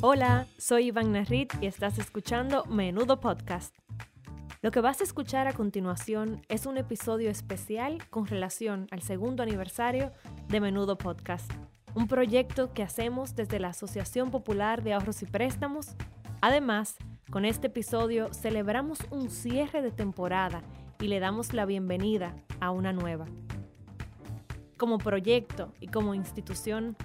Hola, soy Iván Narrit y estás escuchando Menudo Podcast. Lo que vas a escuchar a continuación es un episodio especial con relación al segundo aniversario de Menudo Podcast, un proyecto que hacemos desde la Asociación Popular de Ahorros y Préstamos. Además, con este episodio celebramos un cierre de temporada y le damos la bienvenida a una nueva. Como proyecto y como institución,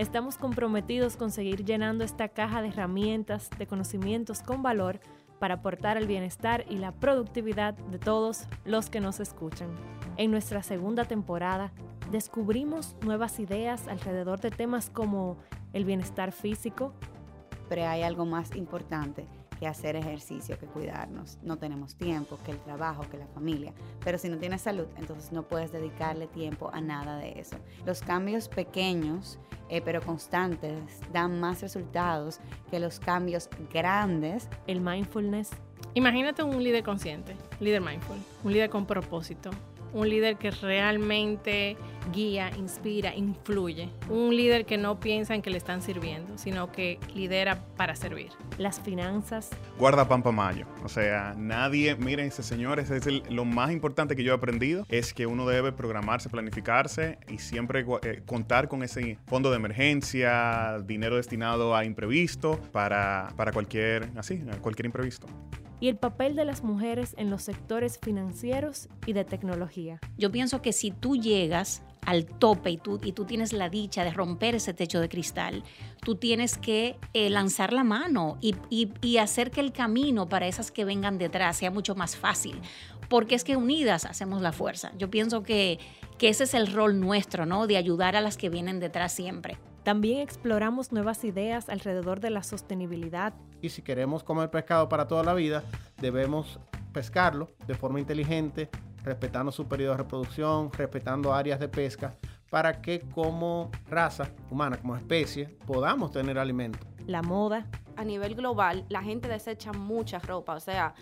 estamos comprometidos con seguir llenando esta caja de herramientas, de conocimientos con valor para aportar el bienestar y la productividad de todos los que nos escuchan. En nuestra segunda temporada, descubrimos nuevas ideas alrededor de temas como el bienestar físico. Pero hay algo más importante que hacer ejercicio, que cuidarnos. No tenemos tiempo, que el trabajo, que la familia. Pero si no tienes salud, entonces no puedes dedicarle tiempo a nada de eso. Los cambios pequeños, eh, pero constantes, dan más resultados que los cambios grandes. El mindfulness. Imagínate un líder consciente, líder mindful, un líder con propósito, un líder que realmente guía, inspira, influye. Un líder que no piensa en que le están sirviendo, sino que lidera para servir. Las finanzas. Guarda pampa mayo. O sea, nadie, miren, ese señores, es lo más importante que yo he aprendido, es que uno debe programarse, planificarse y siempre eh, contar con ese fondo de emergencia, dinero destinado a imprevisto para, para cualquier, así, cualquier imprevisto y el papel de las mujeres en los sectores financieros y de tecnología. Yo pienso que si tú llegas al tope y tú, y tú tienes la dicha de romper ese techo de cristal, tú tienes que eh, lanzar la mano y, y, hacer que el camino para esas que vengan detrás sea mucho más fácil, porque es que unidas hacemos la fuerza. Yo pienso que, que ese es el rol nuestro, ¿no? De ayudar a las que vienen detrás siempre. También exploramos nuevas ideas alrededor de la sostenibilidad. Y si queremos comer pescado para toda la vida, debemos pescarlo de forma inteligente, respetando su periodo de reproducción, respetando áreas de pesca, para que como raza humana, como especie, podamos tener alimento. La moda. A nivel global, la gente desecha mucha ropa, o sea,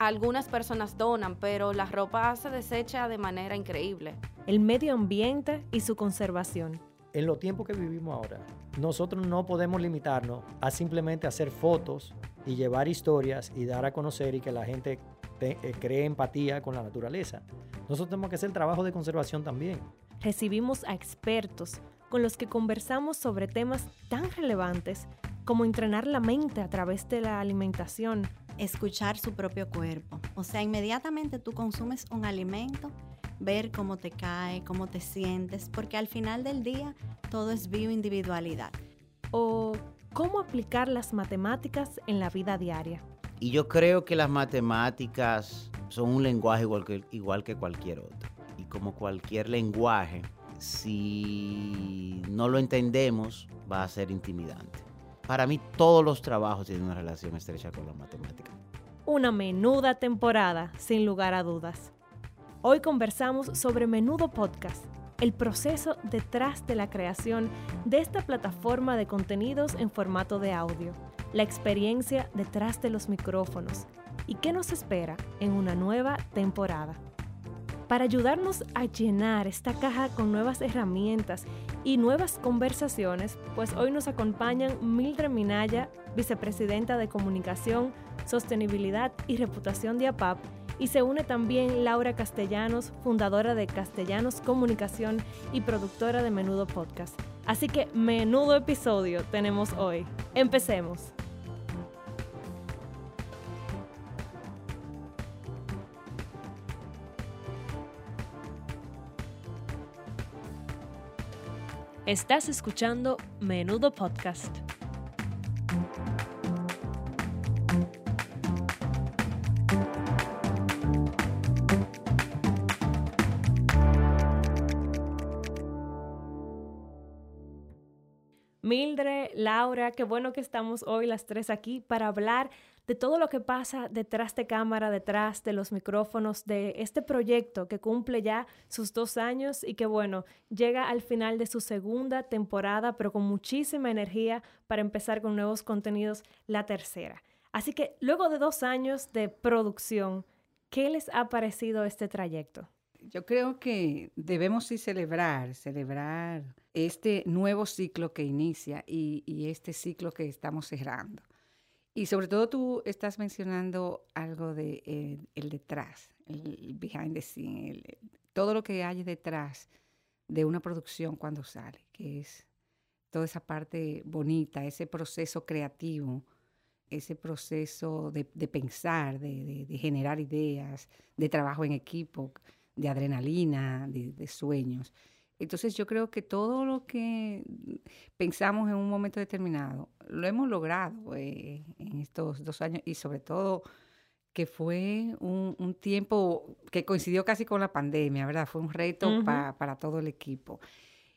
algunas personas donan, pero la ropa se desecha de manera increíble. El medio ambiente y su conservación en los tiempos que vivimos ahora, nosotros no podemos limitarnos a simplemente hacer fotos y llevar historias y dar a conocer y que la gente eh, cree empatía con la naturaleza. Nosotros tenemos que hacer trabajo de conservación también. Recibimos a expertos con los que conversamos sobre temas tan relevantes como entrenar la mente a través de la alimentación. Escuchar su propio cuerpo. O sea, inmediatamente tú consumes un alimento, ver cómo te cae, cómo te sientes, porque al final del día todo es bioindividualidad. O cómo aplicar las matemáticas en la vida diaria. Y yo creo que las matemáticas son un lenguaje igual que, cualquier otro. Y como cualquier lenguaje, si no lo entendemos, va a ser intimidante. Para mí todos los trabajos tienen una relación estrecha con la matemática. Una menuda temporada, sin lugar a dudas. Hoy conversamos sobre Menudo Podcast, el proceso detrás de la creación de esta plataforma de contenidos en formato de audio, la experiencia detrás de los micrófonos y qué nos espera en una nueva temporada. Para ayudarnos a llenar esta caja con nuevas herramientas y nuevas conversaciones, pues hoy nos acompañan Mildred Minaya, vicepresidenta de Comunicación, Sostenibilidad y Reputación de APAP, y se une también Laura Castellanos, fundadora de Castellanos Comunicación y productora de Menudo Podcast. Así que menudo episodio tenemos hoy. Empecemos. Estás escuchando Menudo Podcast. Mildred, Laura, qué bueno que estamos hoy las tres aquí para hablar de todo lo que pasa detrás de cámara, detrás de los micrófonos, de este proyecto que cumple ya sus dos años y que bueno, llega al final de su segunda temporada, pero con muchísima energía para empezar con nuevos contenidos la tercera. Así que luego de dos años de producción, ¿qué les ha parecido este trayecto? Yo creo que debemos sí celebrar, celebrar este nuevo ciclo que inicia y, este ciclo que estamos cerrando. Y sobre todo tú estás mencionando algo de eh, el detrás, el behind the scene, el- todo lo que hay detrás de una producción cuando sale, que es toda esa parte bonita, ese proceso creativo, ese proceso de, pensar, de, generar ideas, de trabajo en equipo, de adrenalina, de sueños. Entonces yo creo que todo lo que pensamos en un momento determinado lo hemos logrado eh, en estos dos años y sobre todo que fue un, un tiempo que coincidió casi con la pandemia, ¿verdad? Fue un reto pa- para todo el equipo.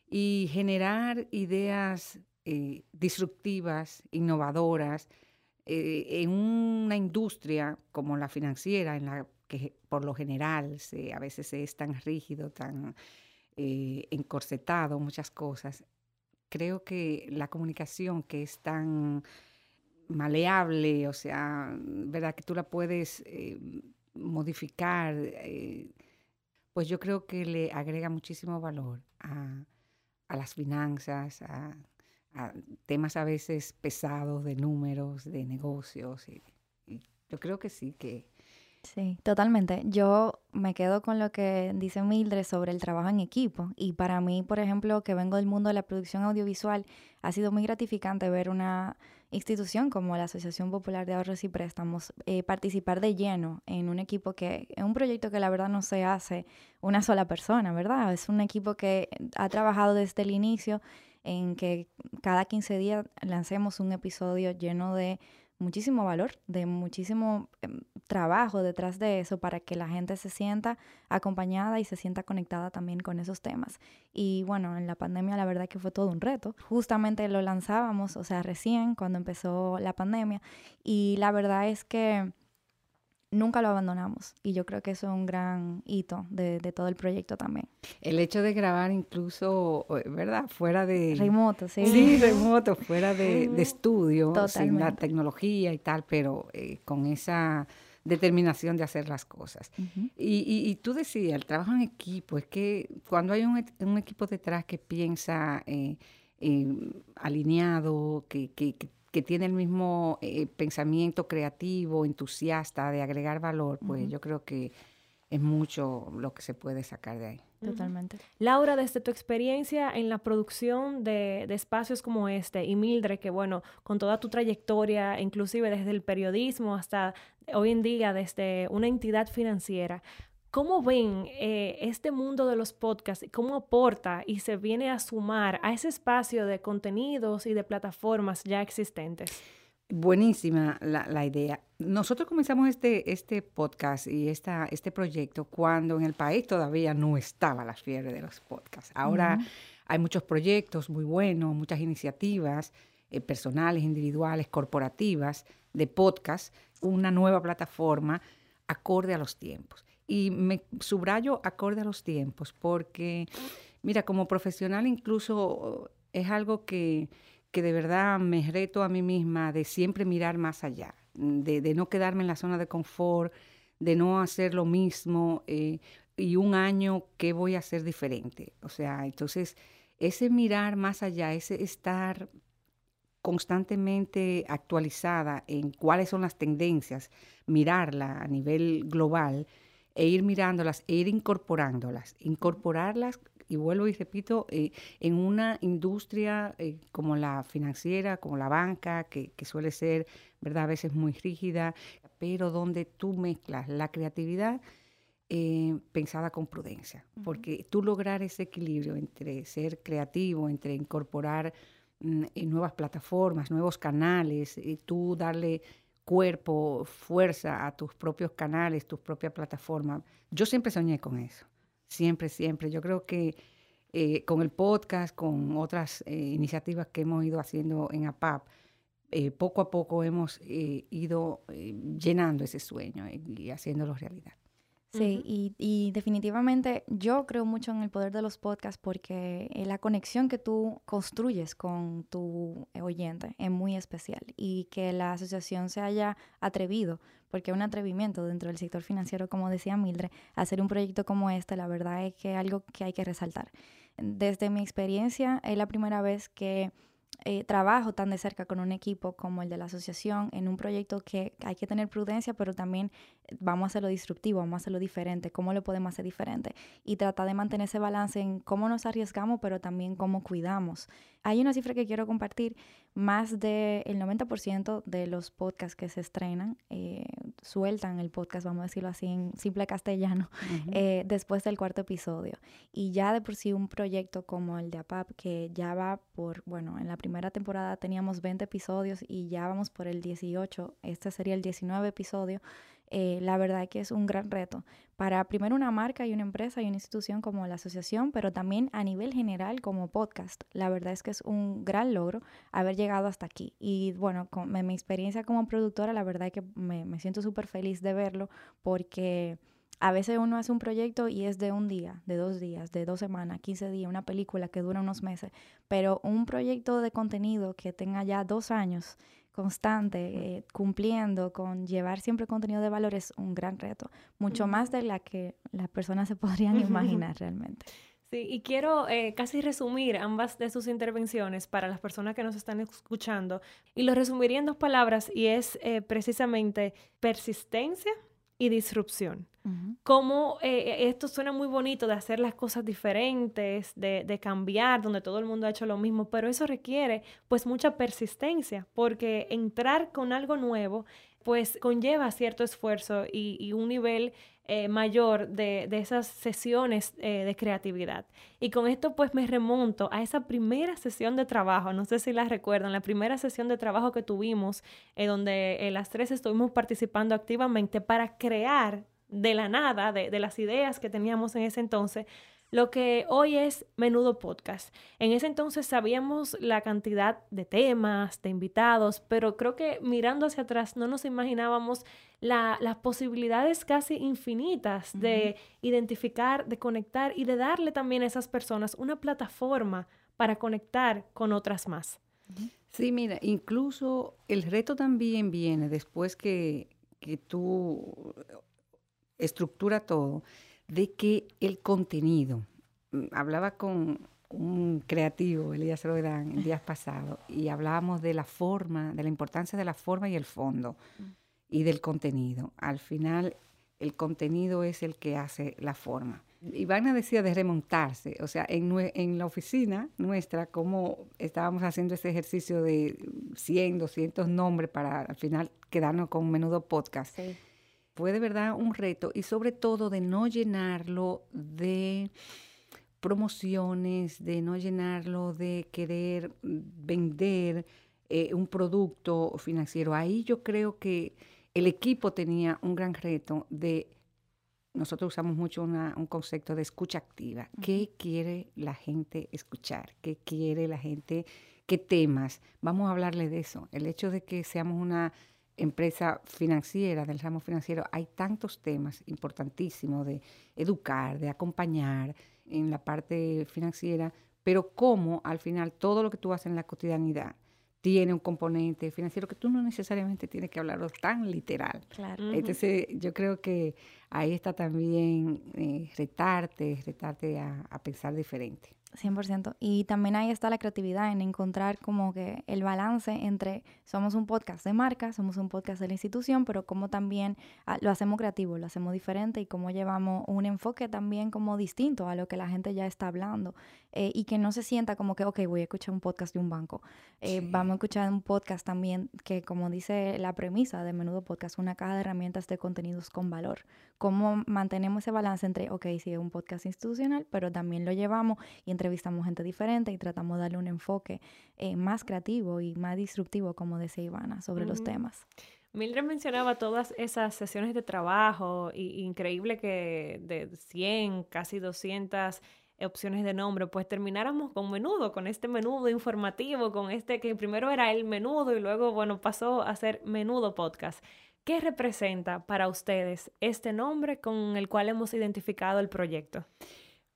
Y generar ideas eh, disruptivas, innovadoras, eh, en una industria como la financiera, en la que por lo general se, a veces se es tan rígido, tan eh, encorsetado, muchas cosas. Creo que la comunicación que es tan maleable, o sea, ¿verdad? Que tú la puedes eh, modificar, eh, pues yo creo que le agrega muchísimo valor a, a las finanzas, a, temas a veces pesados de números, de negocios. Y yo creo que sí, que Sí, totalmente. Yo me quedo con lo que dice Mildred sobre el trabajo en equipo. Y para mí, por ejemplo, que vengo del mundo de la producción audiovisual, ha sido muy gratificante ver una institución como la Asociación Popular de Ahorros y Préstamos eh, participar de lleno en un equipo que, en un proyecto que la verdad no se hace una sola persona, ¿verdad? Es un equipo que ha trabajado desde el inicio en que cada 15 días lancemos un episodio lleno de muchísimo valor, de muchísimo em, trabajo detrás de eso para que la gente se sienta acompañada y se sienta conectada también con esos temas. Y bueno, en la pandemia la verdad que fue todo un reto. Justamente lo lanzábamos, o sea, recién cuando empezó la pandemia y la verdad es que nunca lo abandonamos y yo creo que eso es un gran hito de, de todo el proyecto también. el hecho de grabar incluso, eh, ¿verdad? Fuera de... Remoto, sí. Sí, remoto, fuera de, de estudio, sin la Totalmente. tecnología y tal, pero eh, con esa determinación de hacer las cosas. Y, y- y tú decías, el trabajo en equipo, es que cuando hay un, un equipo detrás que piensa eh, eh, alineado, que, que- que- que tiene el mismo eh, pensamiento creativo, entusiasta de agregar valor, pues yo creo que es mucho lo que se puede sacar de ahí. Totalmente. Laura, desde tu experiencia en la producción de, de espacios como este, y Mildred, que bueno, con toda tu trayectoria, inclusive desde el periodismo hasta hoy en día desde una entidad financiera, ¿cómo ven eh, este mundo de los podcasts? ¿Cómo aporta y se viene a sumar a ese espacio de contenidos y de plataformas ya existentes? Buenísima la, la idea. Nosotros comenzamos este, este podcast y esta, este proyecto cuando en el país todavía no estaba la fiebre de los podcasts. Ahora hay muchos proyectos muy buenos, muchas iniciativas eh, personales, individuales, corporativas de podcast, una nueva plataforma acorde a los tiempos. Y me subrayo acorde a los tiempos porque, mira, como profesional incluso es algo que, que de verdad me reto a mí misma de siempre mirar más allá, de, no quedarme en la zona de confort, de no hacer lo mismo eh, y un año qué voy a hacer diferente. O sea, entonces ese mirar más allá, ese estar constantemente actualizada en cuáles son las tendencias, mirarla a nivel global e ir mirándolas e ir incorporándolas, incorporarlas y vuelvo y repito, eh, en una industria eh, como la financiera, como la banca, que, que suele ser, ¿verdad? A veces muy rígida, pero donde tú mezclas la creatividad eh, pensada con prudencia, porque tú lograr ese equilibrio entre ser creativo, entre incorporar mm, en nuevas plataformas, nuevos canales, y tú darle cuerpo, fuerza a tus propios canales, tus propias plataformas. Yo siempre soñé con eso, siempre, siempre. Yo creo que eh, con el podcast, con otras eh, iniciativas que hemos ido haciendo en APAP, eh, poco a poco hemos eh, ido eh, llenando ese sueño y, y haciéndolo realidad. Sí, y, y definitivamente yo creo mucho en el poder de los podcasts porque eh, la conexión que tú construyes con tu oyente es muy especial y que la asociación se haya atrevido, porque es un atrevimiento dentro del sector financiero, como decía Mildred, hacer un proyecto como este, la verdad es que algo que hay que resaltar. Desde mi experiencia, es la primera vez que eh, trabajo tan de cerca con un equipo como el de la asociación en un proyecto que hay que tener prudencia, pero también eh, vamos a hacerlo disruptivo, vamos a hacerlo diferente, cómo lo podemos hacer diferente y tratar de mantener ese balance en cómo nos arriesgamos, pero también cómo cuidamos. Hay una cifra que quiero compartir, más del 90% de los podcasts que se estrenan eh, sueltan el podcast, vamos a decirlo así en simple castellano, después del cuarto episodio. Y ya de por sí un proyecto como el de APAP, que ya va por, bueno, en la primera temporada teníamos 20 episodios y ya vamos por el 18, este sería el 19 episodio. Eh, la verdad que es un gran reto para primero una marca y una empresa y una institución como la asociación, pero también a nivel general como podcast. La verdad es que es un gran logro haber llegado hasta aquí. Y bueno, con mi, experiencia como productora, la verdad es que me, me siento súper feliz de verlo porque a veces uno hace un proyecto y es de un día, de dos días, de dos semanas, 15 días, una película que dura unos meses, pero un proyecto de contenido que tenga ya dos años constante, eh, cumpliendo con llevar siempre contenido de valor es un gran reto, mucho más de la que las personas se podrían imaginar realmente. Sí, y quiero eh, casi resumir ambas de sus intervenciones para las personas que nos están escuchando. Y lo resumiría en dos palabras y es eh, precisamente persistencia y disrupción. Como eh, esto suena muy bonito de hacer las cosas diferentes, de, de, cambiar, donde todo el mundo ha hecho lo mismo, pero eso requiere pues mucha persistencia, porque entrar con algo nuevo pues conlleva cierto esfuerzo y, un nivel eh, mayor de, esas sesiones eh, de creatividad. Y con esto pues me remonto a esa primera sesión de trabajo, no sé si la recuerdan, la primera sesión de trabajo que tuvimos, eh, donde las tres estuvimos participando activamente para crear de la nada, de, de las ideas que teníamos en ese entonces, lo que hoy es Menudo Podcast. En ese entonces sabíamos la cantidad de temas, de invitados, pero creo que mirando hacia atrás no nos imaginábamos las posibilidades casi infinitas de identificar, de conectar y de darle también a esas personas una plataforma para conectar con otras más. Sí, mira, incluso el reto también viene después que, que tú estructura todo de que el contenido, mm, hablaba con un creativo, Elías Rodán, el día pasado, y hablábamos de la forma, de la importancia de la forma y el fondo, y del contenido. Al final, el contenido es el que hace la forma. Ivana decía de remontarse, o sea, en, en la oficina nuestra, como estábamos haciendo ese ejercicio de 100, 200 nombres para al final quedarnos con un menudo podcast. Sí fue de verdad un reto y sobre todo de no llenarlo de promociones, de no llenarlo de querer vender eh, un producto financiero. Ahí yo creo que el equipo tenía un gran reto de, nosotros usamos mucho un concepto de escucha activa. ¿Qué quiere la gente escuchar? ¿Qué quiere la gente? ¿Qué temas? Vamos a hablarle de eso. El hecho de que seamos una empresa financiera, del ramo financiero, hay tantos temas importantísimos de educar, de acompañar en la parte financiera, pero cómo al final todo lo que tú haces en la cotidianidad tiene un componente financiero que tú no necesariamente tienes que hablarlo tan literal. Entonces, yo creo que ahí está también eh, retarte, retarte a pensar diferente. 100%. Y también ahí está la creatividad en encontrar como que el balance entre somos un podcast de marca, somos un podcast de la institución, pero como también ah, lo hacemos creativo, lo hacemos diferente y cómo llevamos un enfoque también como distinto a lo que la gente ya está hablando eh, y que no se sienta como que, ok, voy a escuchar un podcast de un banco. Eh, vamos a escuchar un podcast también que, como dice la premisa de Menudo Podcast, una caja de herramientas de contenidos con valor. Cómo mantenemos ese balance entre, ok, sí, es un podcast institucional, pero también lo llevamos y entrevistamos gente diferente y tratamos de darle un enfoque eh, más creativo y más disruptivo, como decía Ivana, sobre los temas. Mildred mencionaba todas esas sesiones de trabajo, y, increíble que de 100, casi 200 opciones de nombre, pues termináramos con menudo, con este menudo informativo, con este que primero era el menudo y luego, bueno, pasó a ser menudo podcast. ¿Qué representa para ustedes este nombre con el cual hemos identificado el proyecto?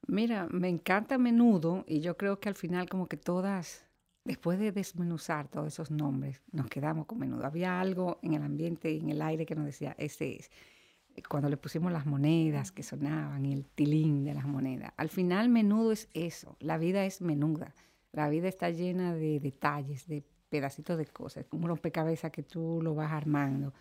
Mira, me encanta menudo y yo creo que al final como que todas después de desmenuzar todos esos nombres, nos quedamos con menudo. Había algo en el ambiente y en el aire que nos decía, ese es. Cuando le pusimos las monedas que sonaban el tilín de las monedas. Al final, menudo es eso. La vida es menuda. La vida está llena de detalles, de pedacitos de cosas, como un rompecabezas que tú lo vas armando.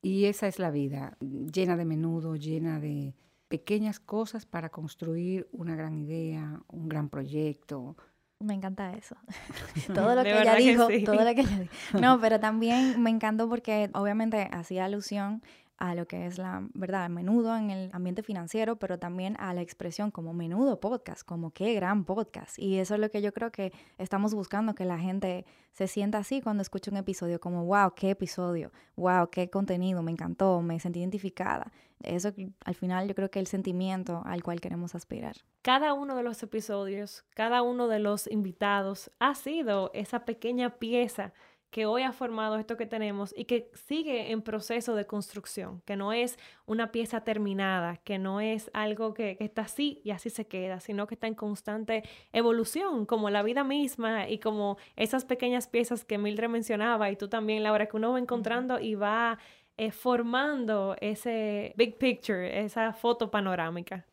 Y esa es la vida, llena de menudo, llena de pequeñas cosas para construir una gran idea, un gran proyecto, me encanta eso. todo lo que ella dijo, todo lo que ella dijo. No, pero también me encantó porque obviamente hacía alusión a lo que es la verdad, menudo en el ambiente financiero, pero también a la expresión como menudo podcast, como qué gran podcast. Y eso es lo que yo creo que estamos buscando, que la gente se sienta así cuando escucha un episodio, como wow, qué episodio, wow, qué contenido, me encantó, me sentí identificada. Eso al final yo creo que es el sentimiento al cual queremos aspirar. Cada uno de los episodios, cada uno de los invitados ha sido esa pequeña pieza que hoy ha formado esto que tenemos y que sigue en proceso de construcción, que no es una pieza terminada, que no es algo que, está así y así se queda, sino que está en constante evolución, como la vida misma y como esas pequeñas piezas que Mildred mencionaba y tú también, Laura, que uno va encontrando y va eh, formando ese big picture, esa foto panorámica.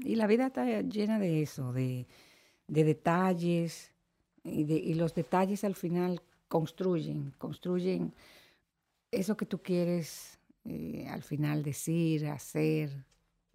Y la vida está llena de eso, de, detalles, y, de, y los detalles al final construyen, construyen eso que tú quieres eh, al final decir, hacer,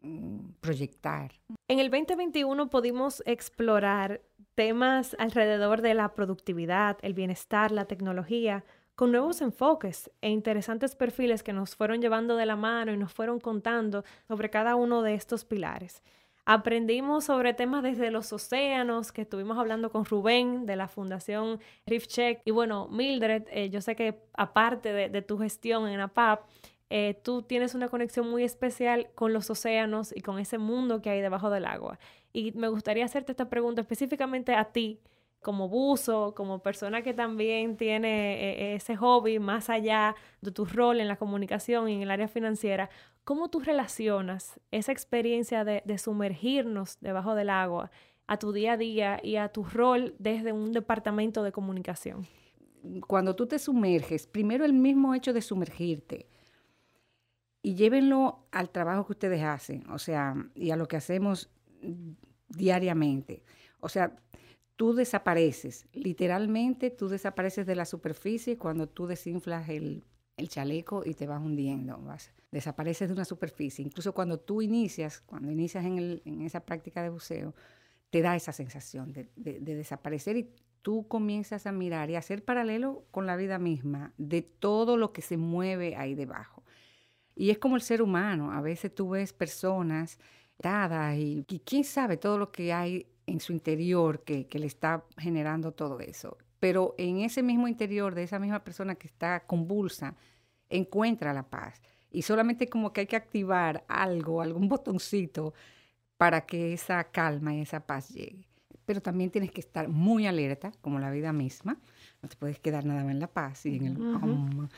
mm, proyectar. En el 2021 pudimos explorar temas alrededor de la productividad, el bienestar, la tecnología, con nuevos enfoques e interesantes perfiles que nos fueron llevando de la mano y nos fueron contando sobre cada uno de estos pilares. Aprendimos sobre temas desde los océanos, que estuvimos hablando con Rubén de la Fundación Reef Check. Y bueno, Mildred, eh, yo sé que aparte de, tu gestión en APAP, eh, tú tienes una conexión muy especial con los océanos y con ese mundo que hay debajo del agua. Y me gustaría hacerte esta pregunta específicamente a ti, como buzo, como persona que también tiene eh, ese hobby más allá de tu rol en la comunicación y en el área financiera, ¿cómo tú relacionas esa experiencia de, sumergirnos debajo del agua a tu día a día y a tu rol desde un departamento de comunicación? Cuando tú te sumerges, primero el mismo hecho de sumergirte, y llévenlo al trabajo que ustedes hacen, o sea, y a lo que hacemos diariamente. O sea, tú desapareces, literalmente tú desapareces de la superficie cuando tú desinflas el, chaleco y te vas hundiendo, vas, desapareces de una superficie. Incluso cuando tú inicias, cuando inicias en, esa práctica de buceo, te da esa sensación de, de, desaparecer y tú comienzas a mirar y a hacer paralelo con la vida misma de todo lo que se mueve ahí debajo. Y es como el ser humano, a veces tú ves personas dadas y quién sabe todo lo que hay en su interior que, le está generando todo eso. Pero en ese mismo interior de esa misma persona que está convulsa, encuentra la paz. Y solamente como que hay que activar algo, algún botoncito para que esa calma y esa paz llegue. Pero también tienes que estar muy alerta, como la vida misma. No te puedes quedar nada más en la paz y en el...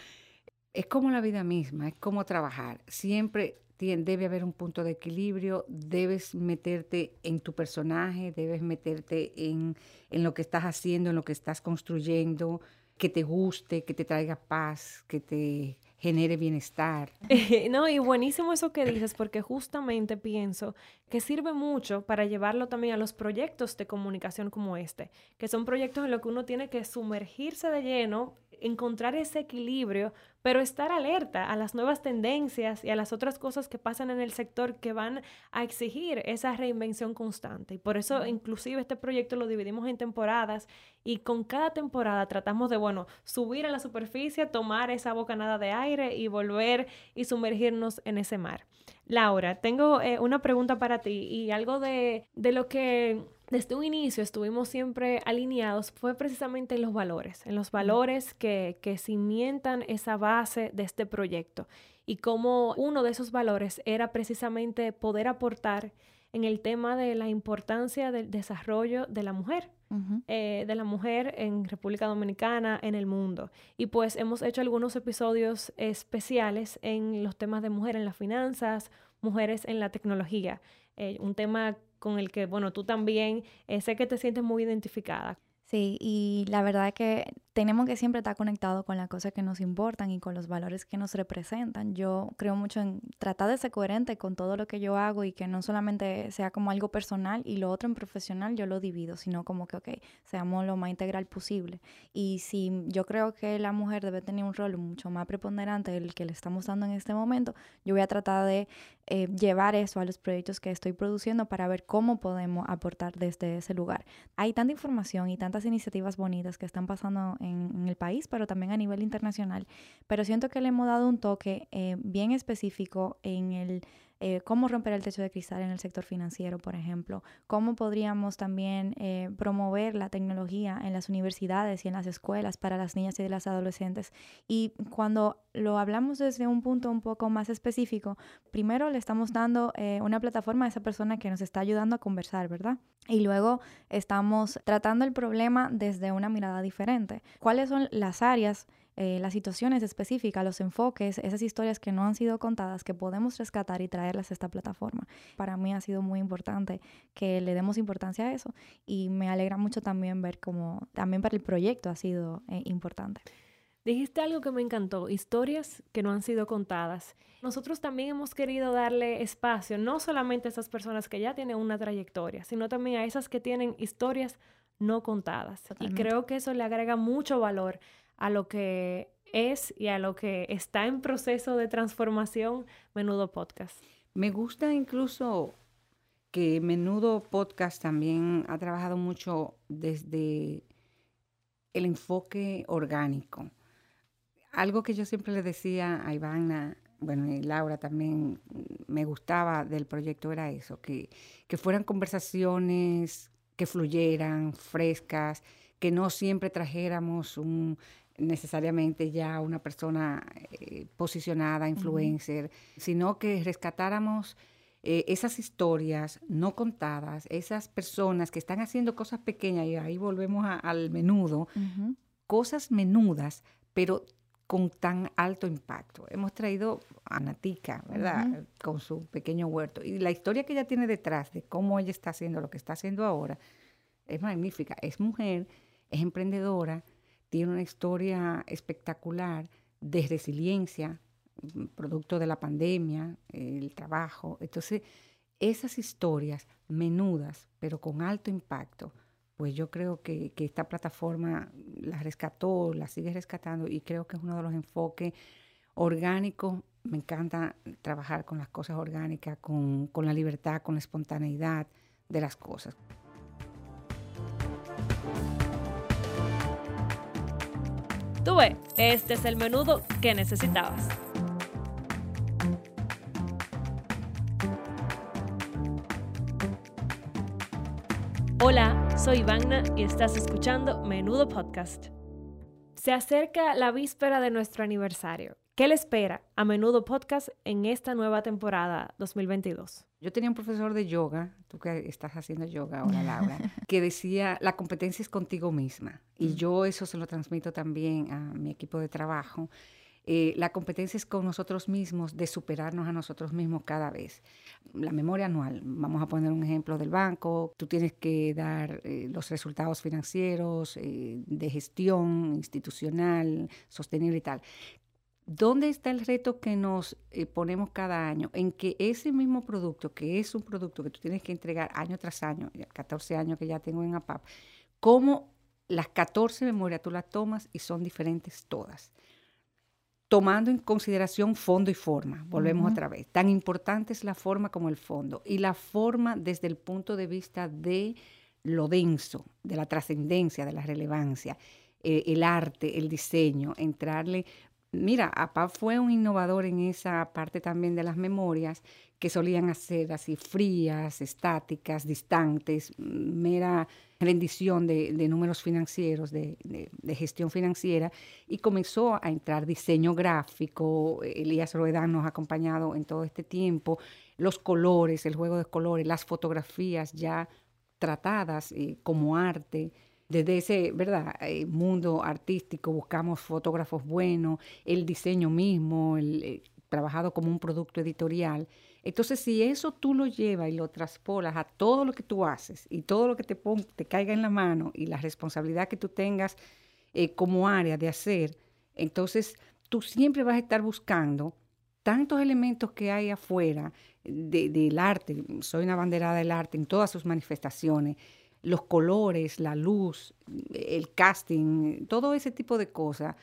Es como la vida misma, es como trabajar. Siempre debe haber un punto de equilibrio, debes meterte en tu personaje, debes meterte en, en, lo que estás haciendo, en lo que estás construyendo, que te guste, que te traiga paz, que te genere bienestar. no, y buenísimo eso que dices, porque justamente pienso que sirve mucho para llevarlo también a los proyectos de comunicación como este, que son proyectos en los que uno tiene que sumergirse de lleno encontrar ese equilibrio, pero estar alerta a las nuevas tendencias y a las otras cosas que pasan en el sector que van a exigir esa reinvención constante. Y por eso inclusive este proyecto lo dividimos en temporadas y con cada temporada tratamos de, bueno, subir a la superficie, tomar esa bocanada de aire y volver y sumergirnos en ese mar. Laura, tengo eh, una pregunta para ti y algo de, de lo que desde un inicio estuvimos siempre alineados fue precisamente en los valores, en los valores que, que cimientan esa base de este proyecto y como uno de esos valores era precisamente poder aportar en el tema de la importancia del desarrollo de la mujer, eh, de la mujer en República Dominicana, en el mundo. Y pues hemos hecho algunos episodios especiales en los temas de mujer en las finanzas, mujeres en la tecnología, eh, un tema con el que, bueno, tú también eh, sé que te sientes muy identificada. Sí, y la verdad que tenemos que siempre estar conectados con las cosas que nos importan y con los valores que nos representan. Yo creo mucho en tratar de ser coherente con todo lo que yo hago y que no solamente sea como algo personal y lo otro en profesional yo lo divido, sino como que, ok, seamos lo más integral posible. Y si yo creo que la mujer debe tener un rol mucho más preponderante del que le estamos dando en este momento, yo voy a tratar de eh, llevar eso a los proyectos que estoy produciendo para ver cómo podemos aportar desde ese lugar. Hay tanta información y tantas iniciativas bonitas que están pasando en en, el país, pero también a nivel internacional. Pero siento que le hemos dado un toque eh, bien específico en el eh, cómo romper el techo de cristal en el sector financiero, por ejemplo, cómo podríamos también eh, promover la tecnología en las universidades y en las escuelas para las niñas y las adolescentes. Y cuando lo hablamos desde un punto un poco más específico, primero le estamos dando eh, una plataforma a esa persona que nos está ayudando a conversar, ¿verdad? Y luego estamos tratando el problema desde una mirada diferente. ¿Cuáles son las áreas eh, las situaciones específicas, los enfoques, esas historias que no han sido contadas, que podemos rescatar y traerlas a esta plataforma. Para mí ha sido muy importante que le demos importancia a eso y me alegra mucho también ver cómo también para el proyecto ha sido eh, importante. Dijiste algo que me encantó, historias que no han sido contadas. Nosotros también hemos querido darle espacio, no solamente a esas personas que ya tienen una trayectoria, sino también a esas que tienen historias no contadas. Y creo que eso le agrega mucho valor a lo que es y a lo que está en proceso de transformación Menudo Podcast. Me gusta incluso que Menudo Podcast también ha trabajado mucho desde el enfoque orgánico. Algo que yo siempre le decía a Ivana, bueno, y Laura también me gustaba del proyecto era eso, que, que fueran conversaciones que fluyeran, frescas, que no siempre trajéramos un necesariamente ya una persona eh, posicionada, influencer, sino que rescatáramos eh, esas historias no contadas, esas personas que están haciendo cosas pequeñas, y ahí volvemos al menudo, cosas menudas, pero con tan alto impacto. Hemos traído a Natica, ¿verdad? Con su pequeño huerto. Y la historia que ella tiene detrás de cómo ella está haciendo lo que está haciendo ahora es magnífica. Es mujer, es emprendedora, tiene una historia espectacular de resiliencia, mm, producto de la pandemia, el trabajo. Entonces, esas historias menudas, pero con alto impacto, pues yo creo que, esta plataforma la rescató, la sigue rescatando y creo que es uno de los enfoques orgánicos. Me encanta trabajar con las cosas orgánicas, con, con la libertad, con la espontaneidad de las cosas. Tuve, este es el menudo que necesitabas. Hola, soy Vagna y estás escuchando Menudo Podcast. Se acerca la víspera de nuestro aniversario ¿Qué le espera a Menudo Podcast en esta nueva temporada 2022? Yo tenía un profesor de yoga, tú que estás haciendo yoga ahora, Laura, que decía, la competencia es contigo misma. Y yo eso se lo transmito también a mi equipo de trabajo. Eh, la competencia es con nosotros mismos, de superarnos a nosotros mismos cada vez. La memoria anual, vamos a poner un ejemplo del banco, tú tienes que dar eh, los resultados financieros, eh, de gestión institucional, sostenible y tal. ¿Dónde está el reto que nos eh, ponemos cada año? En que ese mismo producto, que es un producto que tú tienes que entregar año tras año, 14 años que ya tengo en APAP, cómo las 14 memorias tú las tomas y son diferentes todas. Tomando en consideración fondo y forma, volvemos otra vez. Tan importante es la forma como el fondo. Y la forma desde el punto de vista de lo denso, de la trascendencia, de la relevancia, eh, el arte, el diseño, entrarle Mira, APA fue un innovador en esa parte también de las memorias que solían hacer así frías, estáticas, distantes, mera rendición de, números financieros, de, gestión financiera, y comenzó a entrar diseño gráfico. Elías Roedán nos ha acompañado en todo este tiempo, los colores, el juego de colores, las fotografías ya tratadas eh, como arte desde ese, ¿verdad? Eh, mundo artístico buscamos fotógrafos buenos, el diseño mismo, el, eh, trabajado como un producto editorial. Entonces, si eso tú lo llevas y lo traspolas a todo lo que tú haces y todo lo que te, te caiga en la mano y la responsabilidad que tú tengas eh, como área de hacer, entonces tú siempre vas a estar buscando tantos elementos que hay afuera del arte. Soy una banderada del arte en todas sus manifestaciones los colores, la luz, el casting, todo ese tipo de cosas,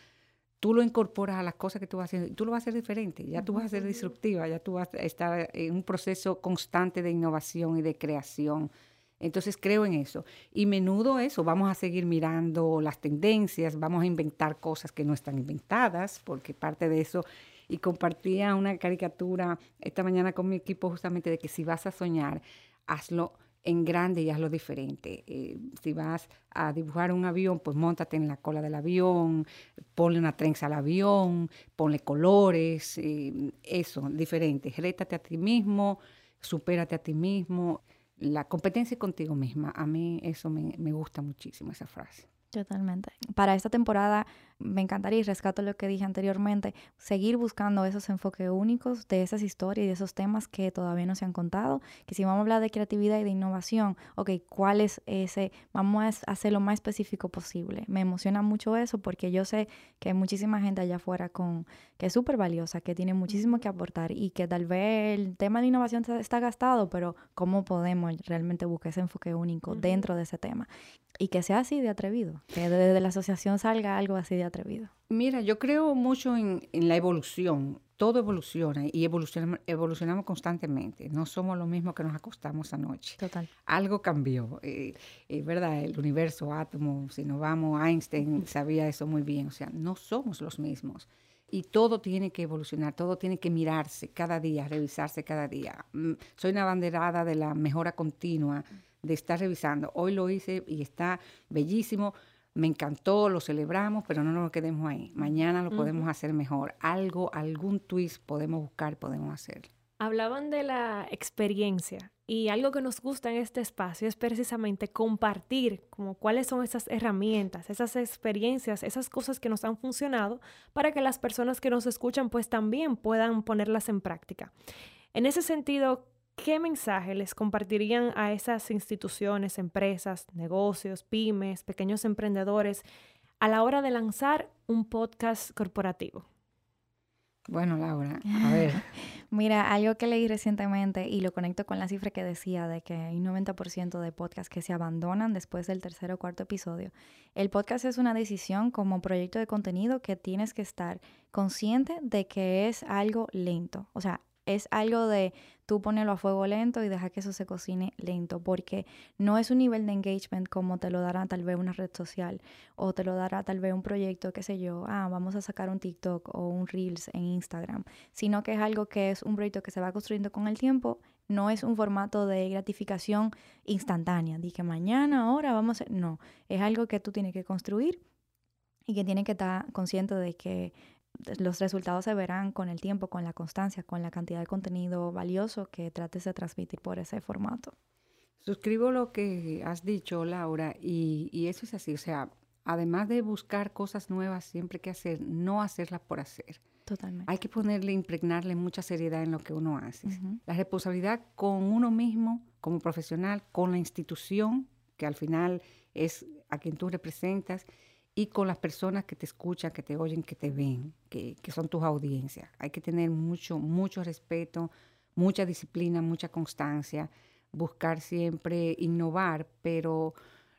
tú lo incorporas a las cosas que tú vas haciendo y tú lo vas a hacer diferente, ya tú vas a ser disruptiva, ya tú vas a estar en un proceso constante de innovación y de creación. Entonces creo en eso. Y menudo eso, vamos a seguir mirando las tendencias, vamos a inventar cosas que no están inventadas, porque parte de eso, y compartía una caricatura esta mañana con mi equipo justamente de que si vas a soñar, hazlo en grande y hazlo diferente. Eh, si vas a dibujar un avión, pues montate en la cola del avión, ponle una trenza al avión, ponle colores, eh, eso, diferente. Rétate a ti mismo, supérate a ti mismo. La competencia contigo misma, a mí eso me, me gusta muchísimo, esa frase. Totalmente. Para esta temporada me encantaría, y rescato lo que dije anteriormente, seguir buscando esos enfoques únicos de esas historias y de esos temas que todavía no se han contado, que si vamos a hablar de creatividad y de innovación, ok, ¿cuál es ese? Vamos a hacer lo más específico posible. Me emociona mucho eso porque yo sé que hay muchísima gente allá afuera con, que es súper valiosa, que tiene muchísimo que aportar y que tal vez el tema de innovación está, gastado, pero ¿cómo podemos realmente buscar ese enfoque único dentro de ese tema? Y que sea así de atrevido, que desde la asociación salga algo así de atrevido? Mira, yo creo mucho en, la evolución. Todo evoluciona y evolucionamos, evolucionamos, constantemente. No somos lo mismo que nos acostamos anoche. Total. Algo cambió. Eh, es verdad, el universo, átomo, si nos vamos, Einstein sabía eso muy bien. O sea, no somos los mismos. Y todo tiene que evolucionar, todo tiene que mirarse cada día, revisarse cada día. Mm, soy una banderada de la mejora continua, de estar revisando. Hoy lo hice y está bellísimo me encantó, lo celebramos, pero no nos quedemos ahí. Mañana lo podemos hacer mejor. Algo, algún twist podemos buscar, podemos hacer. Hablaban de la experiencia y algo que nos gusta en este espacio es precisamente compartir como cuáles son esas herramientas, esas experiencias, esas cosas que nos han funcionado para que las personas que nos escuchan pues también puedan ponerlas en práctica. En ese sentido, ¿qué mensaje les compartirían a esas instituciones, empresas, negocios, pymes, pequeños emprendedores a la hora de lanzar un podcast corporativo? Bueno, Laura, a ver. Mira, algo que leí recientemente y lo conecto con la cifra que decía de que hay un 90% de podcasts que se abandonan después del tercer o cuarto episodio. El podcast es una decisión como proyecto de contenido que tienes que estar consciente de que es algo lento. O sea, es algo de tú ponerlo a fuego lento y dejar que eso se cocine lento, porque no es un nivel de engagement como te lo dará tal vez una red social o te lo dará tal vez un proyecto, qué sé yo, ah, vamos a sacar un TikTok o un Reels en Instagram, sino que es algo que es un proyecto que se va construyendo con el tiempo, no es un formato de gratificación instantánea, de que mañana, ahora vamos a... No, es algo que tú tienes que construir y que tienes que estar consciente de que los resultados se verán con el tiempo, con la constancia, con la cantidad de contenido valioso que trates de transmitir por ese formato. Suscribo lo que has dicho, Laura, y, eso es así. O sea, además de buscar cosas nuevas siempre que hacer, no hacerlas por hacer. Totalmente. Hay que ponerle, impregnarle mucha seriedad en lo que uno hace. La responsabilidad con uno mismo, como profesional, con la institución, que al final es a quien tú representas, y con las personas que te escuchan, que te oyen, que te ven, que, son tus audiencias. Hay que tener mucho, mucho respeto, mucha disciplina, mucha constancia, buscar siempre innovar, pero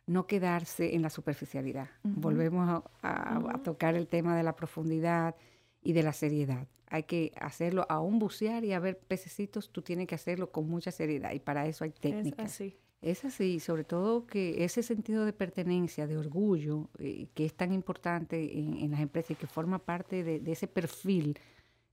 no quedarse en la superficialidad. Volvemos a, tocar el tema de la profundidad y de la seriedad. Hay que hacerlo, aún bucear y a ver pececitos, tú tienes que hacerlo con mucha seriedad y para eso hay técnicas. Es así, sobre todo que ese sentido de pertenencia, de orgullo, eh, que es tan importante en, las empresas y que forma parte de, ese perfil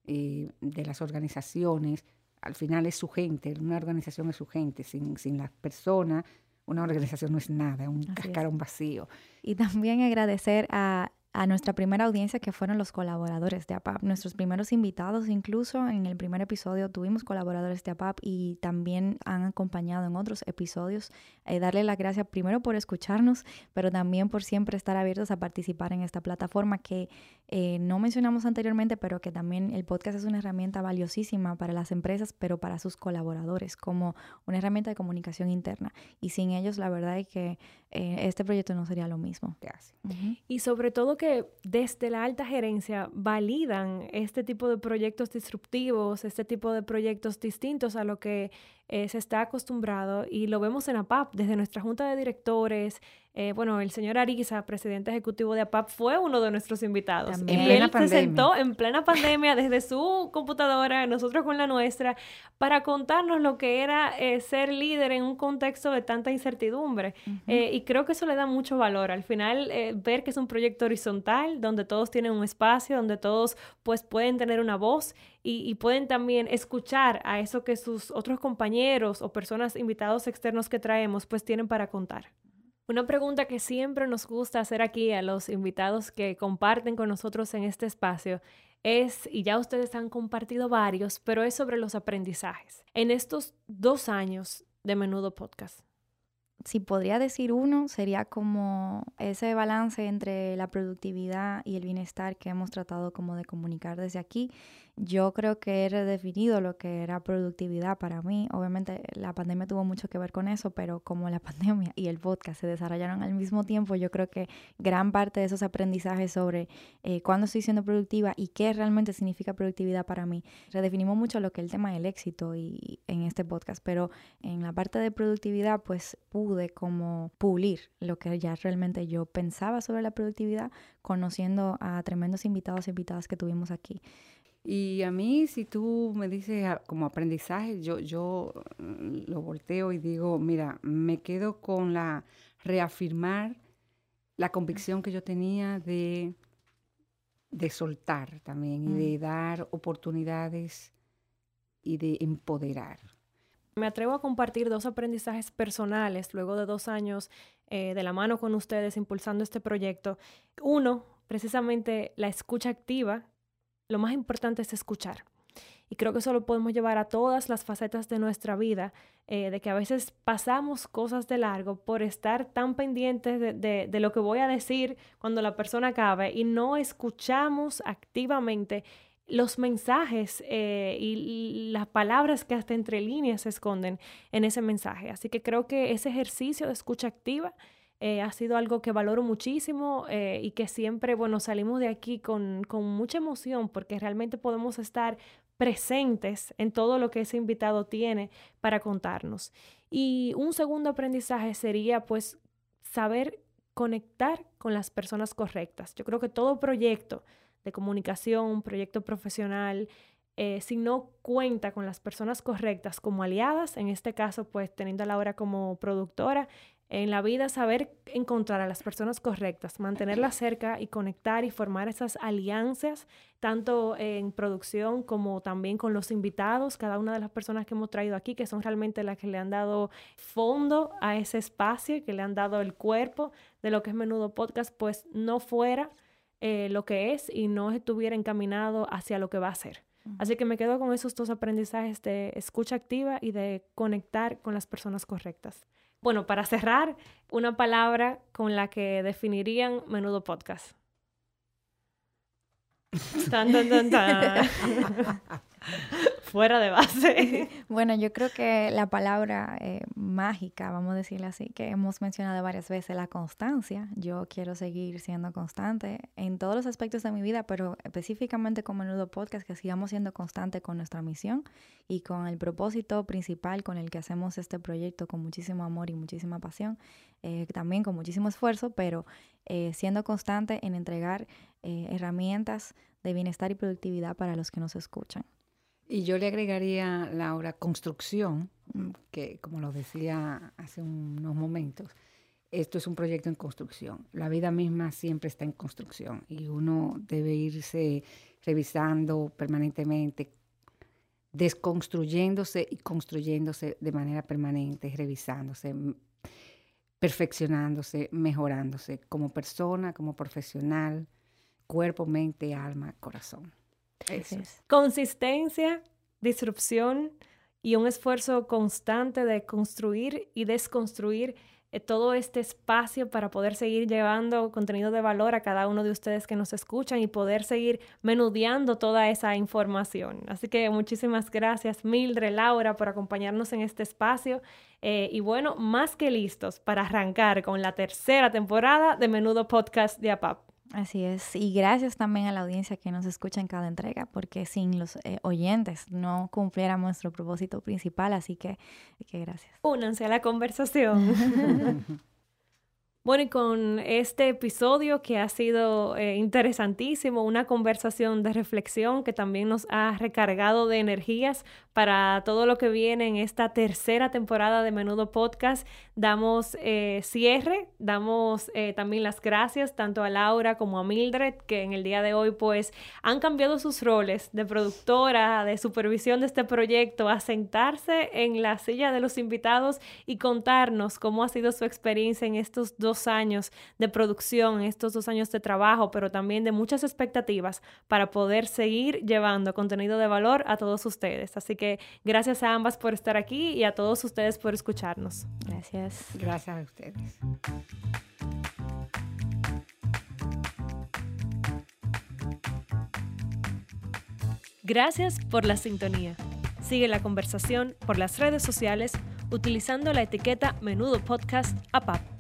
eh, de las organizaciones, al final es su gente, una organización es su gente, sin, sin las personas, una organización no es nada, es un cascarón vacío. Y también agradecer a a nuestra primera audiencia que fueron los colaboradores de APAP. Nuestros primeros invitados, incluso en el primer episodio tuvimos colaboradores de APAP y también han acompañado en otros episodios. Eh, darle las gracias primero por escucharnos, pero también por siempre estar abiertos a participar en esta plataforma que eh, no mencionamos anteriormente, pero que también el podcast es una herramienta valiosísima para las empresas, pero para sus colaboradores, como una herramienta de comunicación interna. Y sin ellos, la verdad es que eh, este proyecto no sería lo mismo. Gracias. Y sobre todo que desde la alta gerencia validan este tipo de proyectos disruptivos, este tipo de proyectos distintos a lo que eh, se está acostumbrado y lo vemos en APAP, desde nuestra junta de directores. Eh, bueno, el señor Ariza, presidente ejecutivo de APAP, fue uno de nuestros invitados. En y plena él pandemia. se sentó en plena pandemia desde su computadora, nosotros con la nuestra, para contarnos lo que era eh, ser líder en un contexto de tanta incertidumbre. Eh, y creo que eso le da mucho valor. Al final, eh, ver que es un proyecto horizontal, donde todos tienen un espacio, donde todos pues pueden tener una voz y, y pueden también escuchar a eso que sus otros compañeros o personas invitados externos que traemos pues tienen para contar. Una pregunta que siempre nos gusta hacer aquí a los invitados que comparten con nosotros en este espacio es, y ya ustedes han compartido varios, pero es sobre los aprendizajes. En estos dos años de Menudo Podcast, si podría decir uno, sería como ese balance entre la productividad y el bienestar que hemos tratado como de comunicar desde aquí. Yo creo que he redefinido lo que era productividad para mí. Obviamente la pandemia tuvo mucho que ver con eso, pero como la pandemia y el podcast se desarrollaron al mismo tiempo, yo creo que gran parte de esos aprendizajes sobre eh, cuándo estoy siendo productiva y qué realmente significa productividad para mí, redefinimos mucho lo que es el tema del éxito y, en este podcast, pero en la parte de productividad pues pude como pulir lo que ya realmente yo pensaba sobre la productividad conociendo a tremendos invitados e invitadas que tuvimos aquí. Y a mí, si tú me dices ah, como aprendizaje, yo, yo mm, lo volteo y digo, mira, me quedo con la reafirmar la convicción que yo tenía de, de soltar también y de dar oportunidades y de empoderar. Me atrevo a compartir dos aprendizajes personales luego de dos años eh, de la mano con ustedes impulsando este proyecto. Uno, precisamente la escucha activa. Lo más importante es escuchar. Y creo que eso lo podemos llevar a todas las facetas de nuestra vida, eh, de que a veces pasamos cosas de largo por estar tan pendientes de, de, de, lo que voy a decir cuando la persona acabe y no escuchamos activamente los mensajes eh, y las palabras que hasta entre líneas se esconden en ese mensaje. Así que creo que ese ejercicio de escucha activa eh, ha sido algo que valoro muchísimo eh, y que siempre, bueno, salimos de aquí con, con mucha emoción porque realmente podemos estar presentes en todo lo que ese invitado tiene para contarnos. Y un segundo aprendizaje sería pues saber conectar con las personas correctas. Yo creo que todo proyecto de comunicación, un proyecto profesional, eh, si no cuenta con las personas correctas como aliadas, en este caso pues teniendo a Laura como productora, en la vida saber encontrar a las personas correctas, mantenerlas cerca y conectar y formar esas alianzas, tanto en producción como también con los invitados, cada una de las personas que hemos traído aquí, que son realmente las que le han dado fondo a ese espacio que le han dado el cuerpo de lo que es Menudo Podcast, pues no fuera eh, lo que es y no estuviera encaminado hacia lo que va a ser. Así que me quedo con esos dos aprendizajes de escucha activa y de conectar con las personas correctas. Bueno, para cerrar, una palabra con la que definirían menudo podcast. Tan, tan, tan, tan. Fuera de base. Bueno, yo creo que la palabra eh, mágica, vamos a decirle así, que hemos mencionado varias veces, la constancia. Yo quiero seguir siendo constante en todos los aspectos de mi vida, pero específicamente con Menudo Podcast, que sigamos siendo constante con nuestra misión y con el propósito principal con el que hacemos este proyecto con muchísimo amor y muchísima pasión, eh, también con muchísimo esfuerzo, pero eh, siendo constante en entregar eh, herramientas de bienestar y productividad para los que nos escuchan. Y yo le agregaría, Laura, construcción, que como lo decía hace unos momentos, esto es un proyecto en construcción. La vida misma siempre está en construcción y uno debe irse revisando permanentemente, desconstruyéndose y construyéndose de manera permanente, revisándose, perfeccionándose, mejorándose como persona, como profesional, cuerpo, mente, alma, corazón. Eso es. Consistencia, disrupción y un esfuerzo constante de construir y desconstruir eh, todo este espacio para poder seguir llevando contenido de valor a cada uno de ustedes que nos escuchan y poder seguir menudeando toda esa información. Así que muchísimas gracias Mildred, Laura, por acompañarnos en este espacio. Eh, y bueno, más que listos para arrancar con la tercera temporada de Menudo Podcast de APAP. Así es. Y gracias también a la audiencia que nos escucha en cada entrega, porque sin los eh, oyentes no cumpliéramos nuestro propósito principal. Así que, que gracias. Únanse a la conversación. Bueno, y con este episodio que ha sido eh, interesantísimo, una conversación de reflexión que también nos ha recargado de energías para todo lo que viene en esta tercera temporada de Menudo Podcast, damos eh, cierre, damos eh, también las gracias tanto a Laura como a Mildred, que en el día de hoy pues han cambiado sus roles de productora, de supervisión de este proyecto, a sentarse en la silla de los invitados y contarnos cómo ha sido su experiencia en estos dos años de producción, estos dos años de trabajo, pero también de muchas expectativas para poder seguir llevando contenido de valor a todos ustedes. Así que gracias a ambas por estar aquí y a todos ustedes por escucharnos. Gracias. Gracias a ustedes. Gracias por la sintonía. Sigue la conversación por las redes sociales utilizando la etiqueta Menudo Podcast APAP.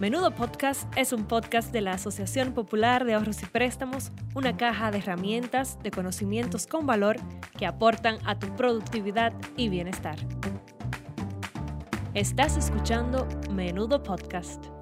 Menudo Podcast es un podcast de la Asociación Popular de Ahorros y Préstamos, una caja de herramientas, de conocimientos con valor que aportan a tu productividad y bienestar. Estás escuchando Menudo Podcast.